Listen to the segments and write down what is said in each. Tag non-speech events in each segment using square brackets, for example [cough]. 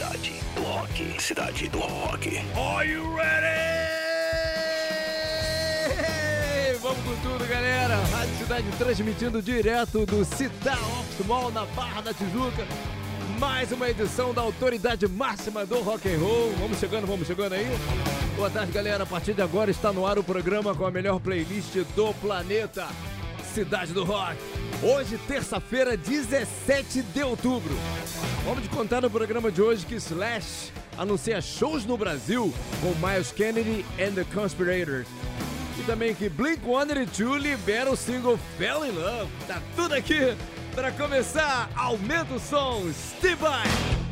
Cidade do Rock. Cidade do Rock. Are you ready? Vamos com tudo, galera. Rádio Cidade transmitindo direto do Cidade Optimal na Barra da Tijuca. Mais uma edição da autoridade máxima do rock and roll. Vamos chegando, vamos chegando aí. Boa tarde, galera. A partir de agora está no ar o programa com a melhor playlist do planeta. Cidade do Rock. Hoje, terça-feira, 17 de outubro. Vamos te contar no programa de hoje que Slash anuncia shows no Brasil com Miles Kennedy and the Conspirators. E também que Blink-182 libera o single Fell in Love. Tá tudo aqui. Para começar, aumenta o som, Steve Vai!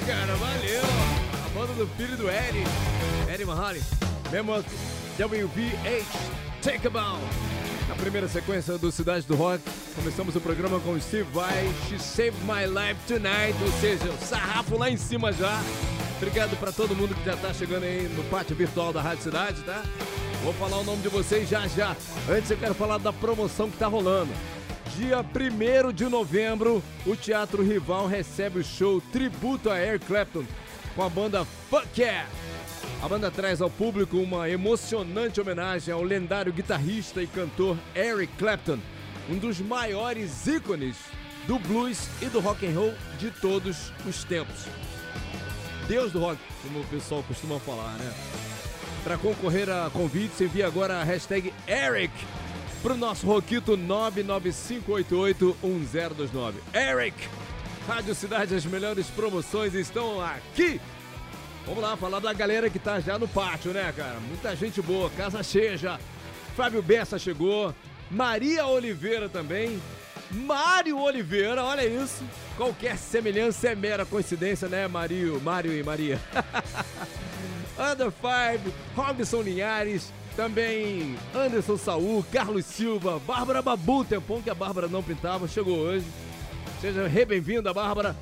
Cara, valeu. A banda do filho do Eddie, Eddie Mahoney. Mesmo WVH, Take a Bound. Na primeira sequência do Cidade do Rock, começamos o programa com Steve Vai, She Saved My Life Tonight, ou seja, o sarrafo lá em cima já. Obrigado pra todo mundo que já tá chegando aí no pátio virtual da Rádio Cidade, tá? Vou falar o nome de vocês já já. Antes eu quero falar da promoção que tá rolando. Dia 1 de novembro, o Teatro Rival recebe o show Tributo a Eric Clapton com a banda Fuck Yeah. A banda traz ao público uma emocionante homenagem ao lendário guitarrista e cantor Eric Clapton, um dos maiores ícones do blues e do rock and roll de todos os tempos. Deus do rock, como o pessoal costuma falar, né? Para concorrer a convites, envie agora a hashtag Eric pro nosso Roquito 995881029. Eric! Rádio Cidade, as melhores promoções estão aqui! Vamos lá, falar da galera que tá já no pátio, né, cara? Muita gente boa, casa cheia já. Fábio Bessa chegou, Maria Oliveira também, Mário Oliveira, olha isso. Qualquer semelhança é mera coincidência, né, Mario, Mário e Maria? [laughs] Under Five, Robson Linhares, também Anderson Saul, Carlos Silva, Bárbara Babu, tempão que a Bárbara não pintava, chegou hoje. Seja re-bem-vinda, Bárbara.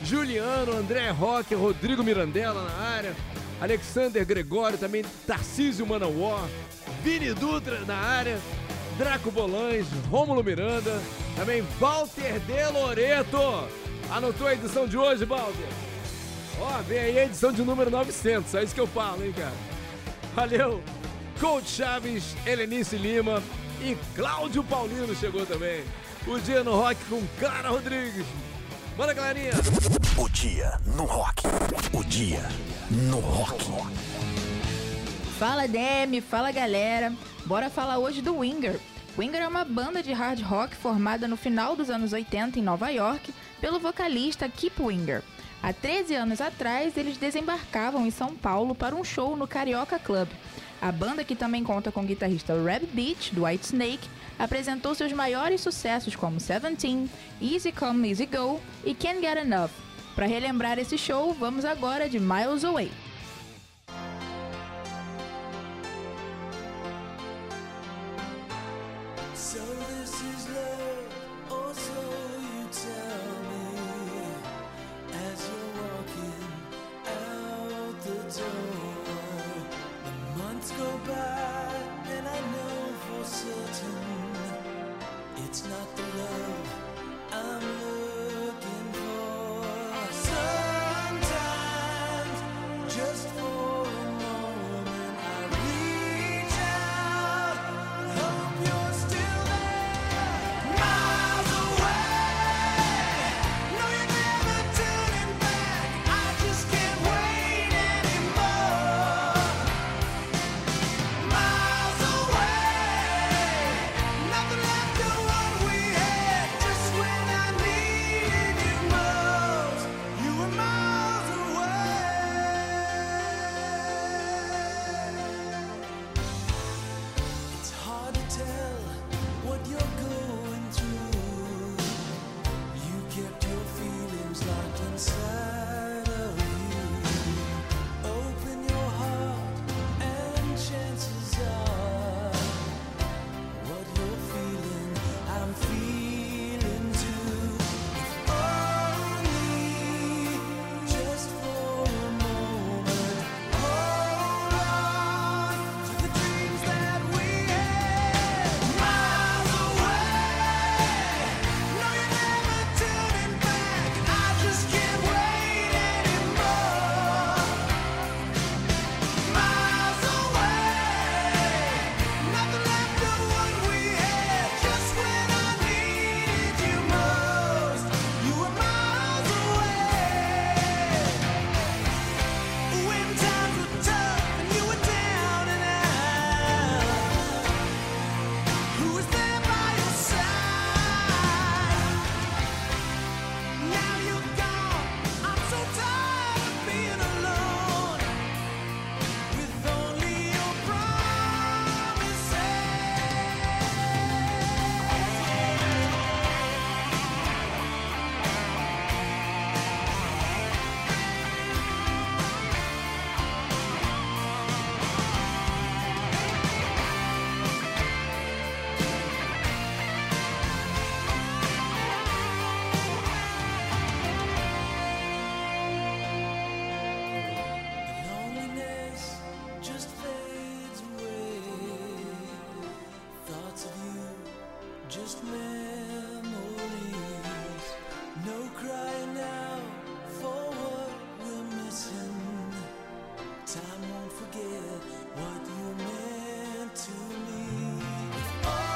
Juliano, André Roque, Rodrigo Mirandela na área, Alexander Gregório, também Tarcísio Manauó, Vini Dutra na área, Draco Bolães, Rômulo Miranda, também Walter De Loreto. Anotou a edição de hoje, Walter? Ó, vem aí a edição de número 900, é isso que eu falo, hein, cara. Valeu! Coach Chaves, Helenice Lima e Cláudio Paulino chegou também. O dia no rock com Clara Rodrigues. Bora, galerinha! O dia no rock. O dia no rock. Fala Demi, fala galera. Bora falar hoje do Winger. Winger é uma banda de hard rock formada no final dos anos 80 em Nova York pelo vocalista Kip Winger. Há 13 anos atrás, eles desembarcavam em São Paulo para um show no Carioca Club. A banda, que também conta com o guitarrista Reb Beach, do White Snake, apresentou seus maiores sucessos como Seventeen, Easy Come, Easy Go e Can't Get Enough. Para relembrar esse show, vamos agora de Miles Away. Time won't forget what you meant to me. Oh.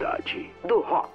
qualidade do rock.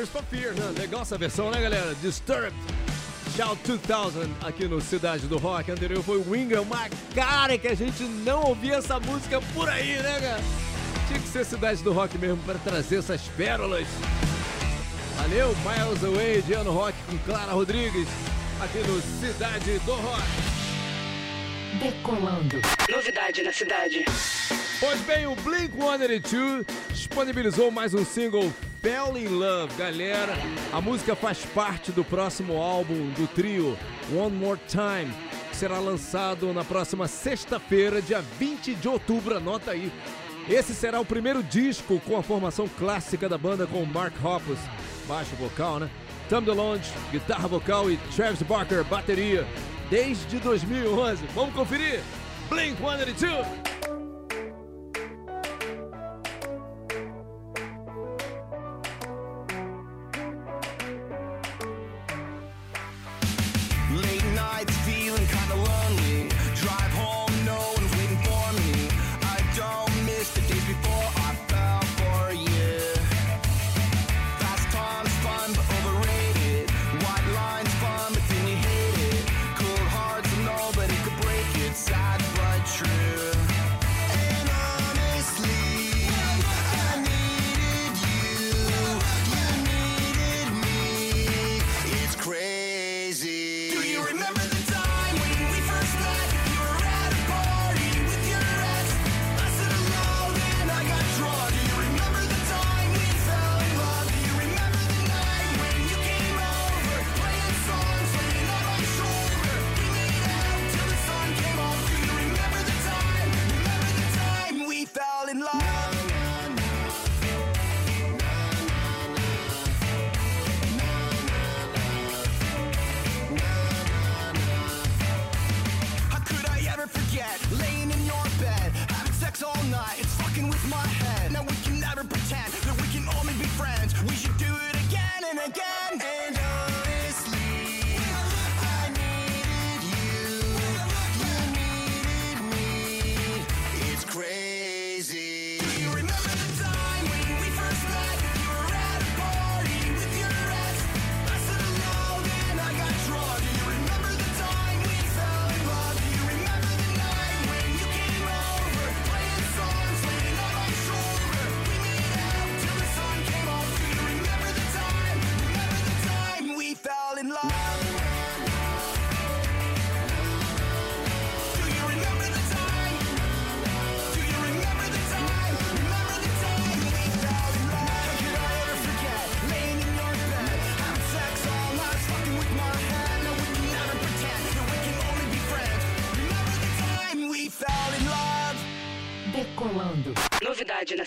Tears for né? Legal essa versão, né, galera? Disturbed. Shout 2000 aqui no Cidade do Rock. Anterior foi Winger, uma cara que a gente não ouvia essa música por aí, né, cara? Tinha que ser Cidade do Rock mesmo para trazer essas pérolas. Valeu, Miles Away, Diano Rock com Clara Rodrigues, aqui no Cidade do Rock. Decolando. Novidade na cidade. Pois bem, o Blink-182 disponibilizou mais um single Fell in Love, galera. A música faz parte do próximo álbum do trio One More Time, que será lançado na próxima sexta-feira, dia 20 de outubro. Anota aí. Esse será o primeiro disco com a formação clássica da banda com Mark Hoppus, baixo vocal, né? Tom DeLonge, guitarra vocal e Travis Barker, bateria, desde 2011. Vamos conferir? Blink-182!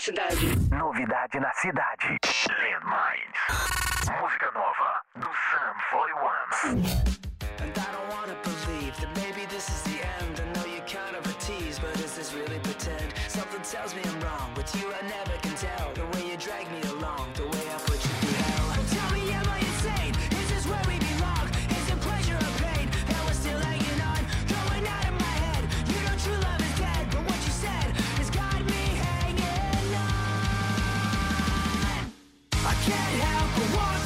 cidade. Novidade na cidade. can't help but want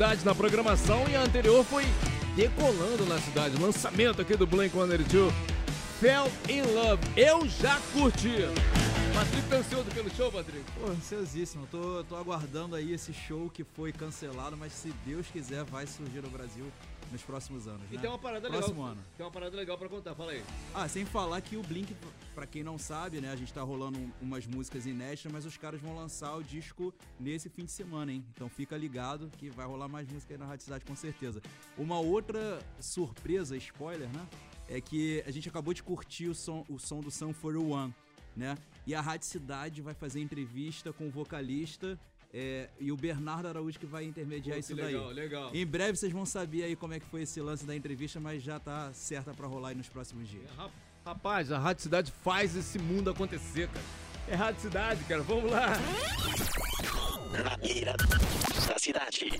novidades na programação e a anterior foi Decolando na Cidade, lançamento aqui do Blink-182, Fell in Love. Eu já curti. Patrick tá ansioso pelo show, Patrick? Pô, ansiosíssimo. Tô, tô aguardando aí esse show que foi cancelado, mas se Deus quiser vai surgir no Brasil nos próximos anos, E né? tem uma parada Próximo legal. ano. Tem uma parada legal pra contar, fala aí. Ah, sem falar que o Blink, pra quem não sabe, né, a gente tá rolando um- umas músicas inéditas, mas os caras vão lançar o disco nesse fim de semana, hein? Então fica ligado que vai rolar mais música aí na Rádio Cidade com certeza. Uma outra surpresa, spoiler, né? É que a gente acabou de curtir o som, o som do Sun for One, né? E a Rádio Cidade vai fazer entrevista com o vocalista é, e o Bernardo Araújo que vai intermediar Pô, isso daí. legal, legal. Em breve vocês vão saber aí como é que foi esse lance da entrevista, mas já tá certa pra rolar aí nos próximos dias. Ra- Rapaz, a Rádio Cidade faz esse mundo acontecer, cara. É Rádio Cidade, cara. Vamos lá. Na mira da cidade.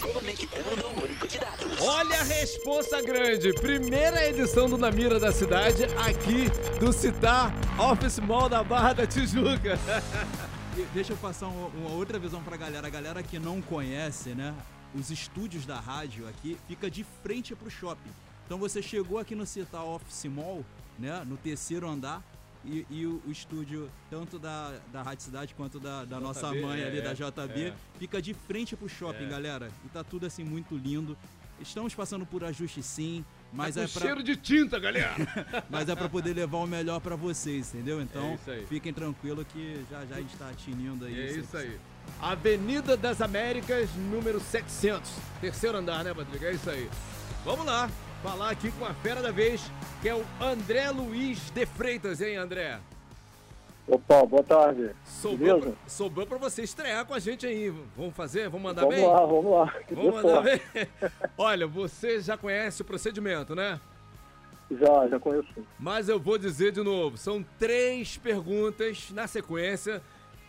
Conectando o banco de dados. Olha a responsa grande. Primeira edição do Na Mira da Cidade, aqui do Citar Office Mall da Barra da Tijuca. [laughs] Deixa eu passar uma, outra visão pra galera. A galera que não conhece, né? Os estúdios da rádio aqui fica de frente pro shopping. Então você chegou aqui no Citar Office Mall, né? No terceiro andar. E, e o, o estúdio, tanto da, da Rádio Cidade quanto da, da nossa mãe é, ali, da é, JB, é. fica de frente pro shopping, É. galera. E tá tudo assim muito lindo. Estamos passando por ajuste sim, mas Tá é pra, cheiro de tinta, galera. [laughs] mas é pra poder levar o melhor pra vocês, entendeu? Então, É isso aí. fiquem tranquilos que já já a gente tá tinindo aí. É isso aí. Avenida das Américas, número 700. Terceiro andar, né, Patrick? É isso aí. Vamos lá, falar aqui com a fera da vez, que é o André Luiz de Freitas, hein, André? Opa, boa tarde. Sobrou, Beleza? pra, sobrou pra você estrear com a gente aí. Vamos fazer? Vamos mandar vamos bem? lá, vamos lá. [laughs] Vamos mandar bem. [laughs] Olha, você já conhece o procedimento, né? Já, já conheço. Mas eu vou dizer de novo: são três perguntas na sequência.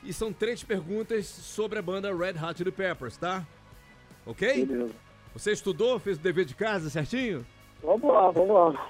E são três perguntas sobre a banda Red Hot Chili Peppers, tá? Ok? Beleza. Você estudou, fez o dever de casa certinho? Vamos lá, vamos lá.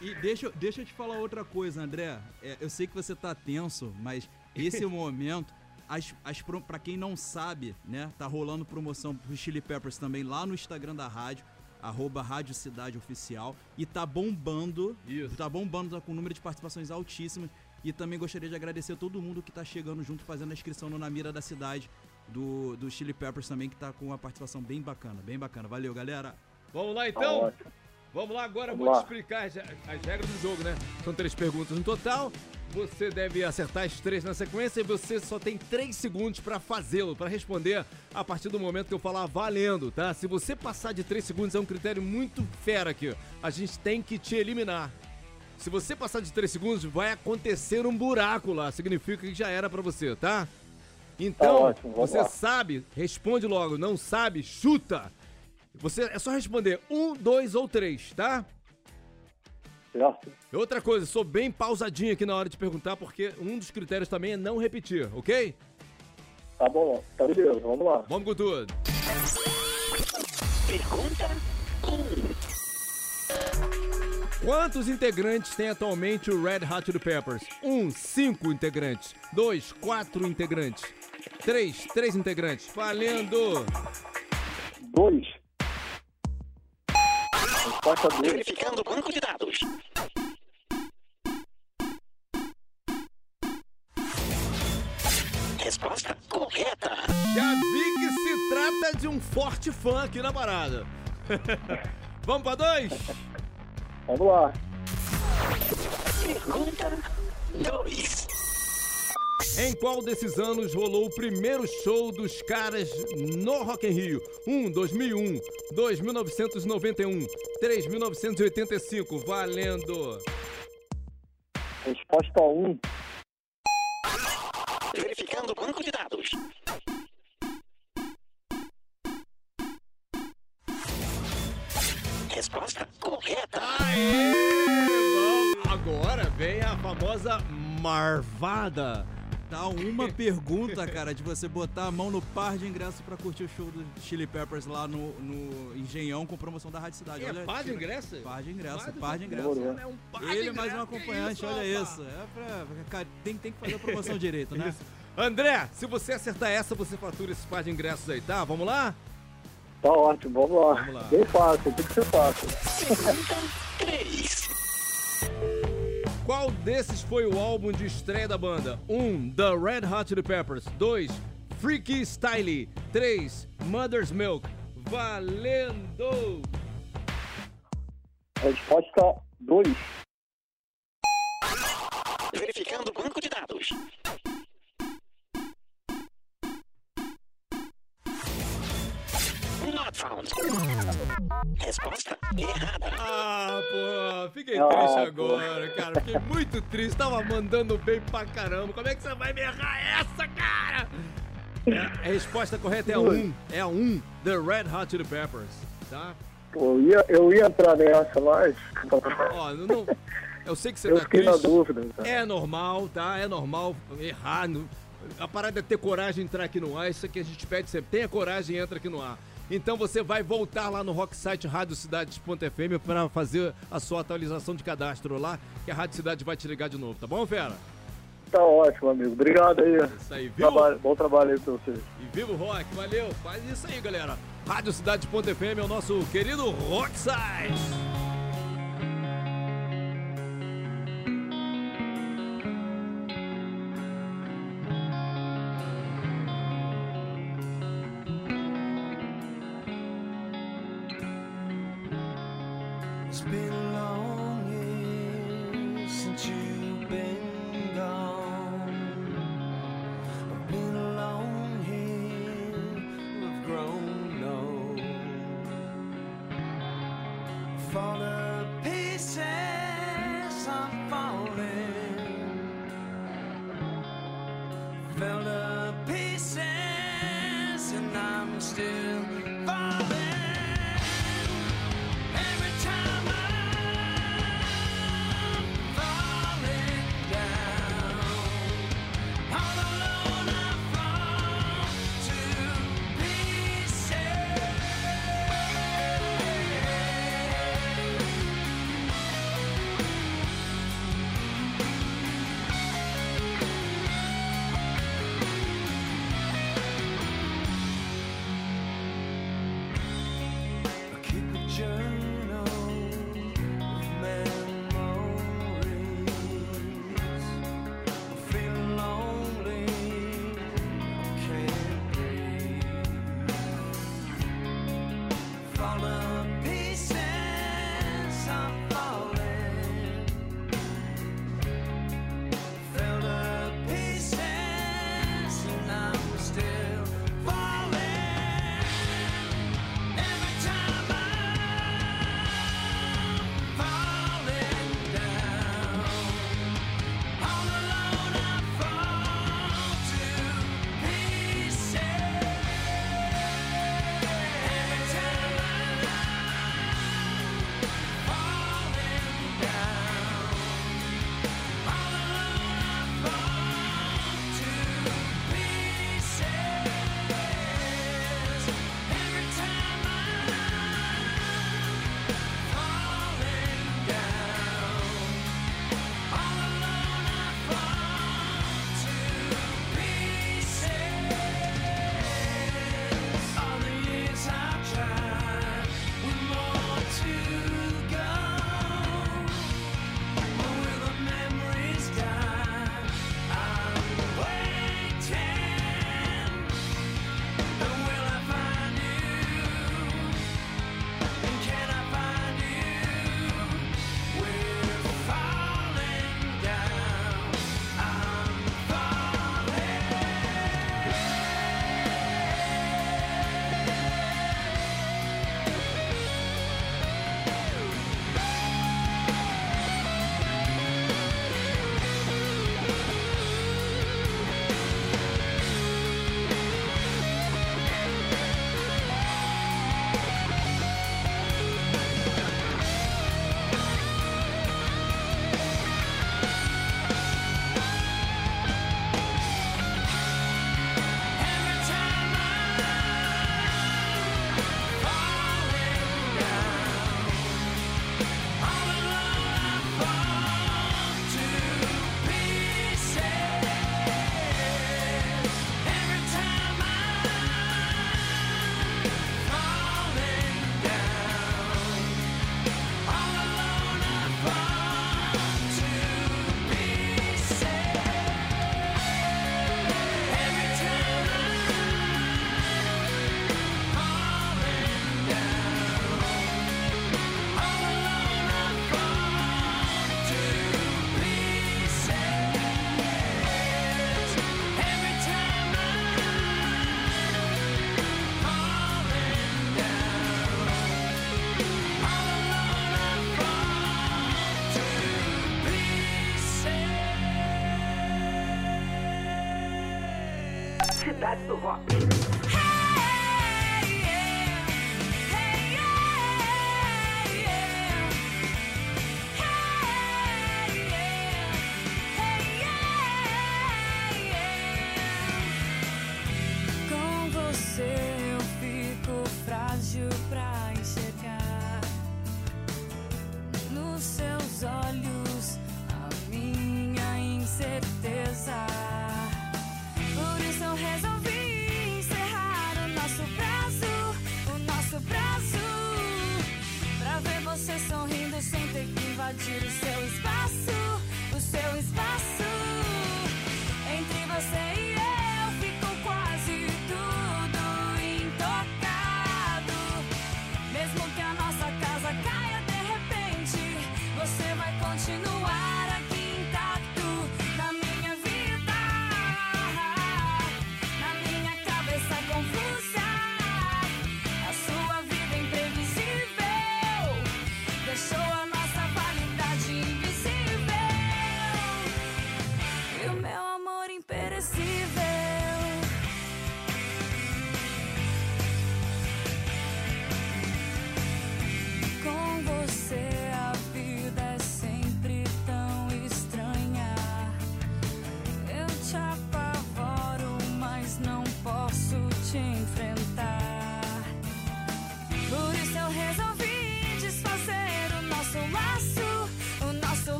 E deixa, eu- deixa eu te falar outra coisa, André. É, eu sei que você tá tenso, mas esse é o momento. As, as, pra quem não sabe, né? Tá rolando promoção pro Chili Peppers também lá no Instagram da rádio, arroba Rádio Cidade Oficial. E tá bombando. Isso. Tá bombando, tá com um número de participações altíssimas. E também gostaria de agradecer a todo mundo que tá chegando junto, fazendo a inscrição no Na Mira da Cidade. Do, do Chili Peppers também, que tá com uma participação bem bacana, bem bacana. Valeu, galera. Vamos lá Tá então? ótimo. Vamos lá agora, eu Vamos vou te lá. explicar as, as regras do jogo, né? São três perguntas no total. Você deve acertar as três na sequência e você só tem três segundos pra fazê-lo, pra responder a partir do momento que eu falar valendo, tá? Se você passar de três segundos é um critério muito fera aqui. A gente tem que te eliminar. Se você passar de três segundos, vai acontecer um buraco lá. Significa que já era pra você, tá? Então, Tá ótimo, você lá. sabe, responde logo. Não sabe, chuta. Você é só responder um, dois ou três, tá? Certo. Outra coisa, sou bem pausadinho aqui na hora de perguntar, porque um dos critérios também é não repetir, ok? Tá bom, tá beleza, vamos lá. Vamos com tudo. Pergunta 1. Quantos integrantes tem atualmente o Red Hot Chili Peppers? um, cinco integrantes. 2, 4 integrantes. 3, 3 integrantes. Valendo! dois. Porta 2. Verificando banco de dados. Resposta correta. Já vi que se trata de um forte fã aqui na parada. [laughs] Vamos para dois? Vamos lá. Pergunta 2. Em qual desses anos rolou o primeiro show dos caras no Rock in Rio? 1, 2001, 2, 1991, 3, 1985. Valendo! Resposta um. Verificando o banco de dados. Resposta correta. Aê! Vamos- Agora vem a famosa marvada. Tá uma [laughs] pergunta, cara, de você botar a mão no par de ingressos pra curtir o show do Chili Peppers lá no, no Engenhão com promoção da Rádio Cidade. É par de ingresso? Par de ingresso, Par de par de ingresso. É um par de Ele mais um acompanhante, Que olha isso, isso. É pra, cara, tem, tem que fazer a promoção [laughs] direito, né? André, se você acertar essa, você fatura esses par de ingressos aí, tá? Vamos lá? Tá ótimo, vamos lá. Vamos lá. Bem fácil, tem que ser fácil. [laughs] Qual desses foi o álbum de estreia da banda? 1. Um, The Red Hot Chili Peppers. 2. Freaky Style. 3. Mother's Milk. Valendo! Resposta 2. Verificando o banco de dados. Found. Resposta errada. Ah, pô, fiquei Ah, triste pô. agora, cara. Fiquei muito triste. Tava mandando bem pra caramba. Como é que você vai me errar essa, cara? É, a resposta correta é a 1. Um. É a 1. Um, The Red Hot Chili Peppers. Tá? Pô, eu ia, eu ia entrar nessa, mas. Ó, não, não- eu sei que você Eu tá fiquei na triste. dúvida. cara. É normal, tá? É normal errar. A parada é ter coragem de entrar aqui no ar. Isso aqui a gente pede sempre. Tenha coragem e entra aqui no ar. Então você vai voltar lá no Rocksite radiocidades.fm para fazer a sua atualização de cadastro lá, que a Rádio Cidade vai te ligar de novo, tá bom, Fera? Tá ótimo, amigo. Obrigado aí. Isso aí, viu? Trabalho, bom trabalho aí pra vocês. E viva o rock, valeu. Faz isso aí, galera. Radiocidade.fm é o nosso querido Rocksite.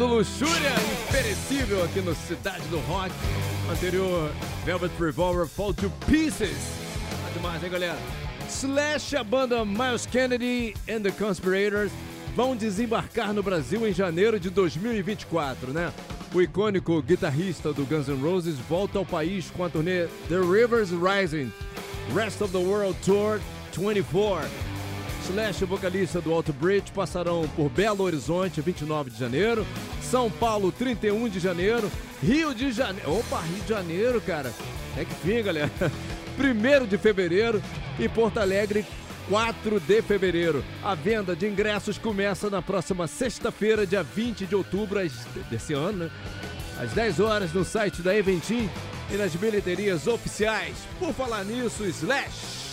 Do Luxúria, imperecível aqui no Cidade do Rock. Anterior, Velvet Revolver Fall to Pieces. Tá demais, hein, galera? Slash, a banda Miles Kennedy and the Conspirators vão desembarcar no Brasil em janeiro de 2024, né? O icônico guitarrista do Guns N' Roses volta ao país com a turnê The Rivers Rising Rest of the World Tour 24. Slash vocalista do Alto Bridge passarão por Belo Horizonte, 29 de janeiro, São Paulo, 31 de janeiro, Rio de Janeiro. Opa, Rio de Janeiro, cara. É que fim, galera. [laughs] 1 de fevereiro e Porto Alegre, 4 de fevereiro. A venda de ingressos começa na próxima sexta-feira, dia 20 de outubro desse ano, né? Às 10 horas no site da Eventim e nas bilheterias oficiais. Por falar nisso, Slash.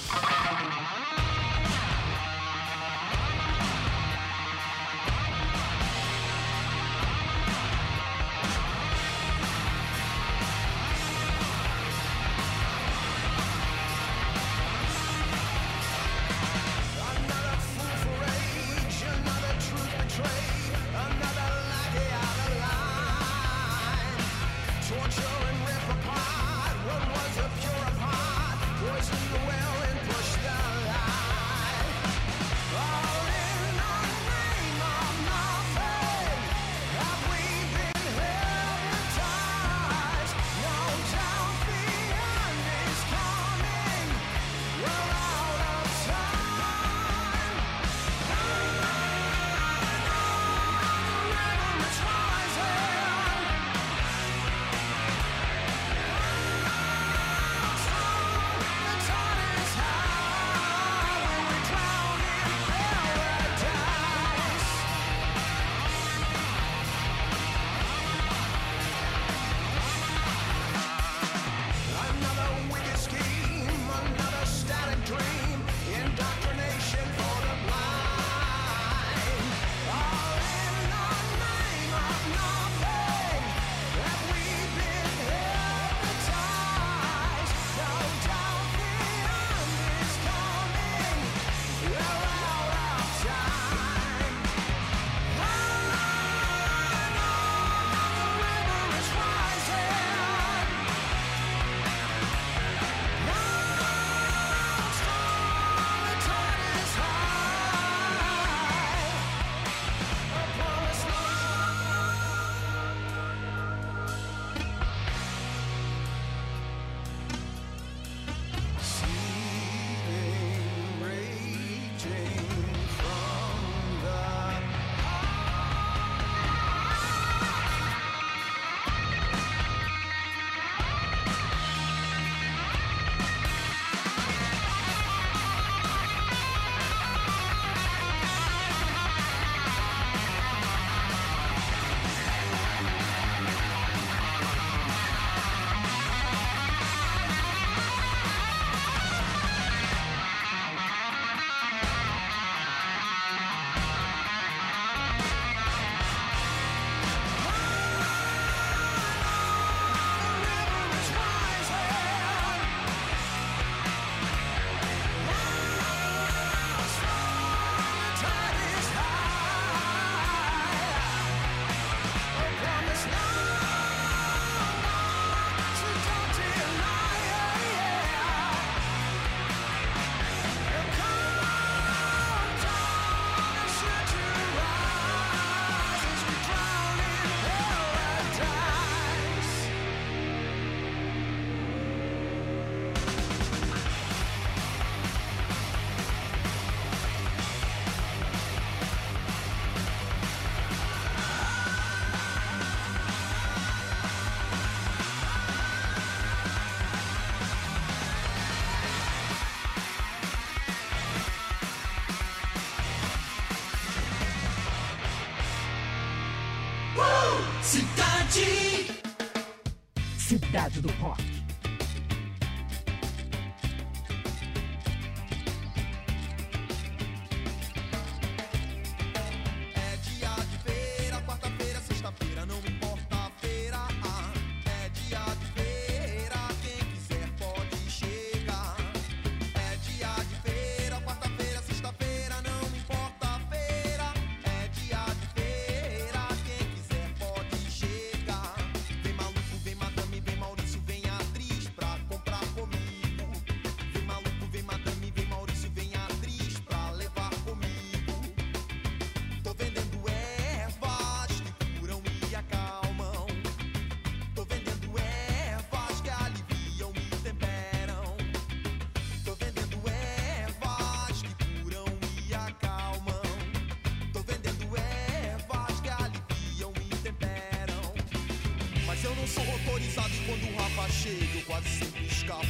Mas eu não sou autorizado e quando o Rafa chega eu quase sempre escapo.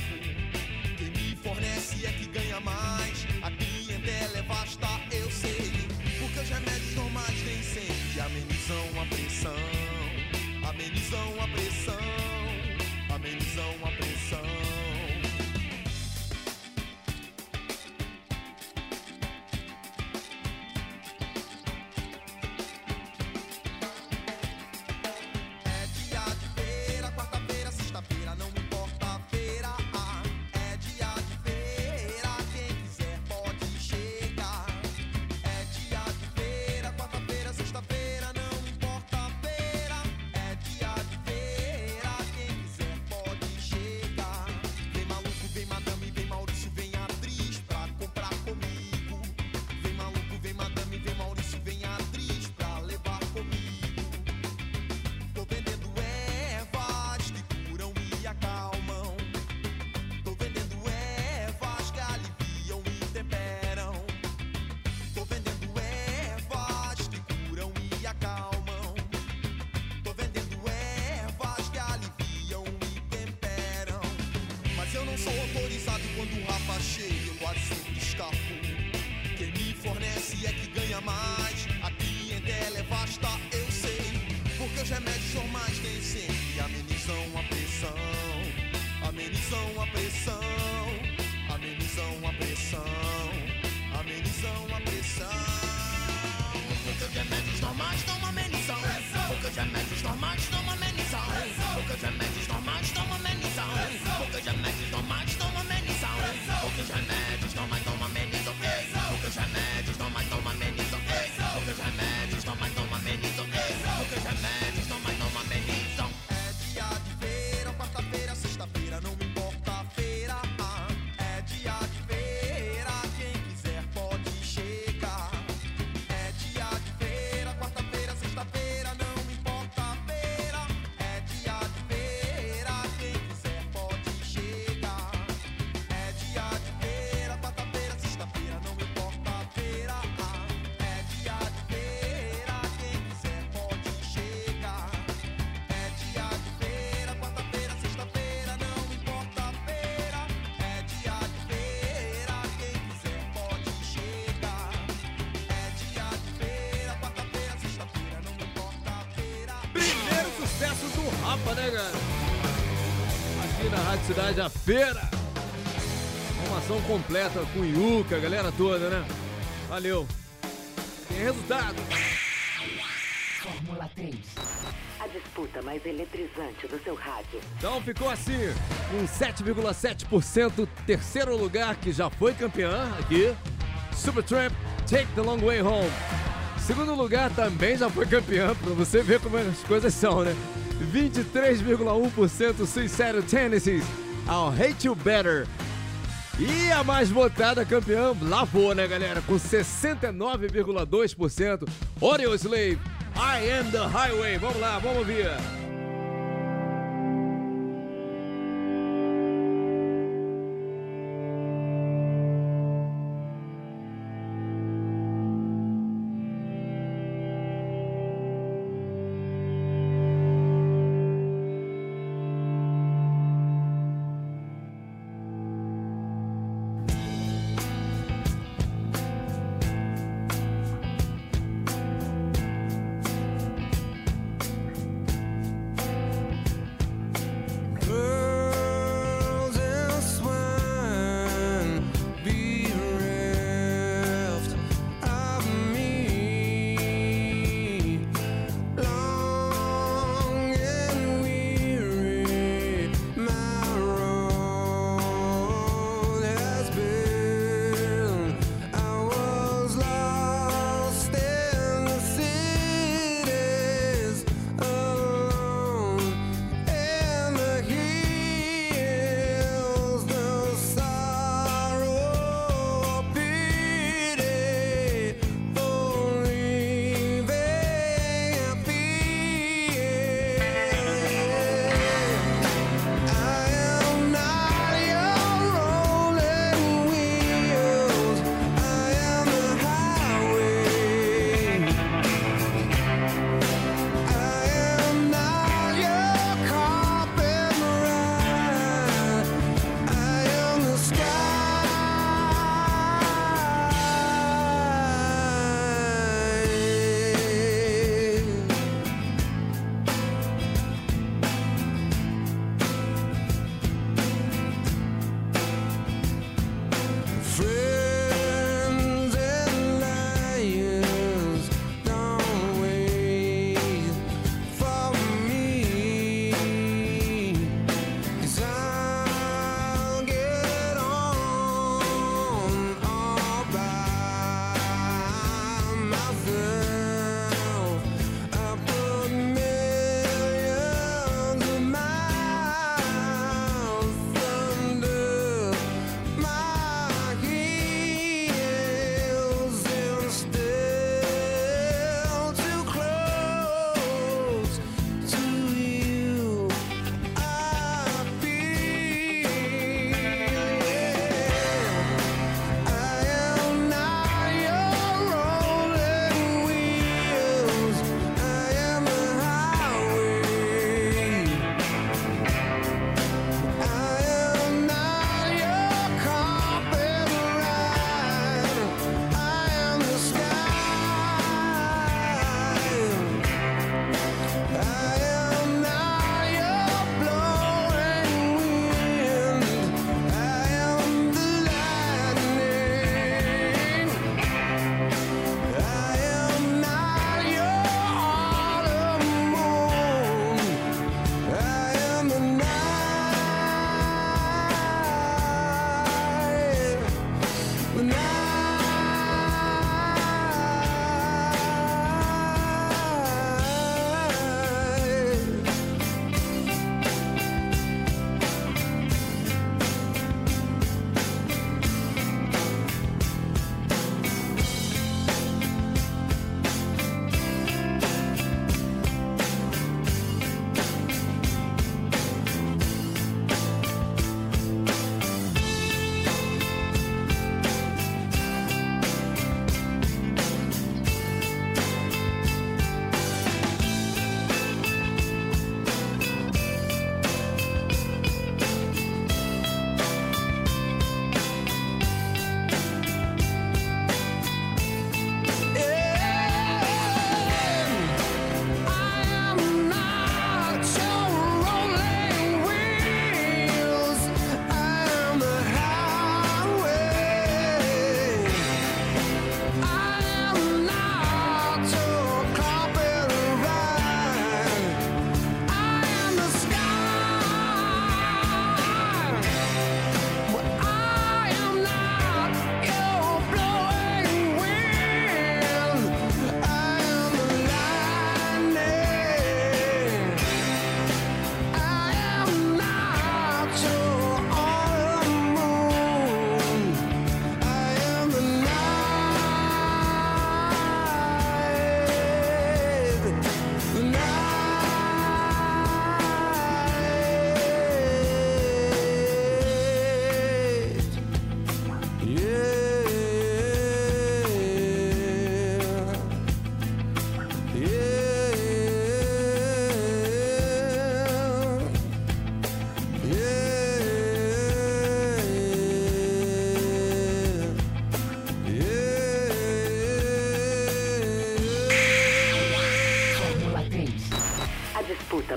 Quem me fornece é que ganha mais, a clientela é vasta, eu sei. Porque os remédios normais nem sempre amenizam a pressão, amenizam a pressão, amenizam a pressão. Copa, né. Aqui na Rádio Cidade, a feira. Formação completa com o Yuka, a galera toda, né? Valeu. Tem resultado. Fórmula 3. A disputa mais eletrizante do seu rádio. Então ficou assim, com 7,7% terceiro lugar, que já foi campeã aqui. Supertramp, Take the Long Way Home. Segundo lugar também já foi campeã, pra você ver como as coisas são, né? 23,1% Sincero Tennessee ao Hate You Better. E a mais votada campeã, lavou, né, galera? Com 69,2%, Oreo Slave, I Am The Highway. Vamos lá, vamos ver.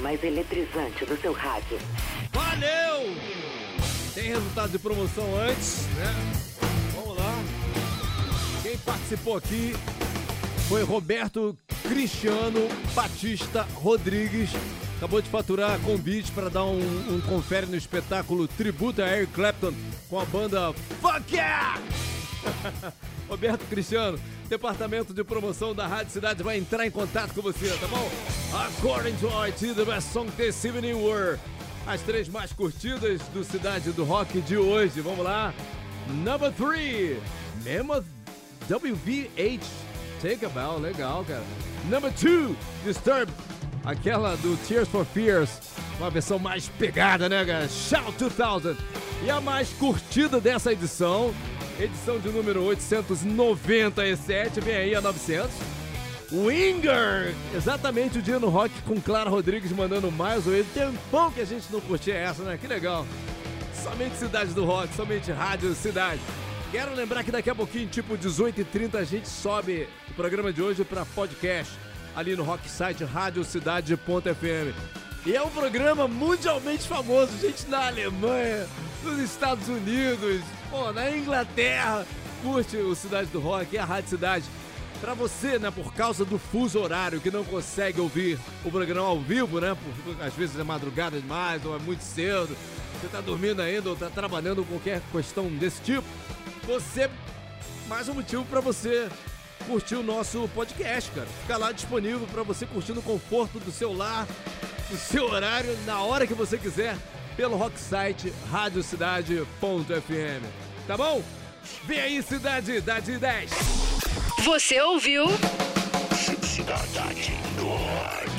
Mais eletrizante do seu rádio. Valeu! Tem resultado de promoção antes, né? Vamos lá. Quem participou aqui foi Roberto Cristiano Batista Rodrigues. Acabou de faturar convite para dar um, um confere no espetáculo Tributo a Eric Clapton com a banda Fuck Yeah! [laughs] Roberto Cristiano, departamento de promoção da Rádio Cidade vai entrar em contato com você, tá bom? According to IT, the best song this evening were as três mais curtidas do Cidade do Rock de hoje. Vamos lá. Number 3, Mammoth WVH. Take a bow, legal, cara. Number 2, Disturb. Aquela do Tears for Fears. Uma versão mais pegada, né, cara? Shout 2000. E a mais curtida dessa edição, edição de número 897, vem aí a 900. Winger! Exatamente o dia no rock com Clara Rodrigues mandando mais menos. Tempão que a gente não curtia essa, né? Que legal. Somente Cidade do Rock, somente Rádio Cidade. Quero lembrar que daqui a pouquinho, tipo 18h30, a gente sobe o programa de hoje para podcast ali no rock site radiocidade.fm. E é um programa mundialmente famoso, gente na Alemanha, nos Estados Unidos, pô, na Inglaterra. Curte o Cidade do Rock e a Rádio Cidade. Pra você, né, por causa do fuso horário, que não consegue ouvir o programa ao vivo, né? Por, às vezes é madrugada demais, ou é muito cedo, você tá dormindo ainda, ou tá trabalhando qualquer questão desse tipo, você. Mais um motivo pra você curtir o nosso podcast, cara. Fica lá disponível pra você curtir no conforto do seu lar, no seu horário, na hora que você quiser, pelo rocksite radiocidade.fm. Tá bom? Vem aí, Cidade da de 10. Você ouviu? Cidade do Rock.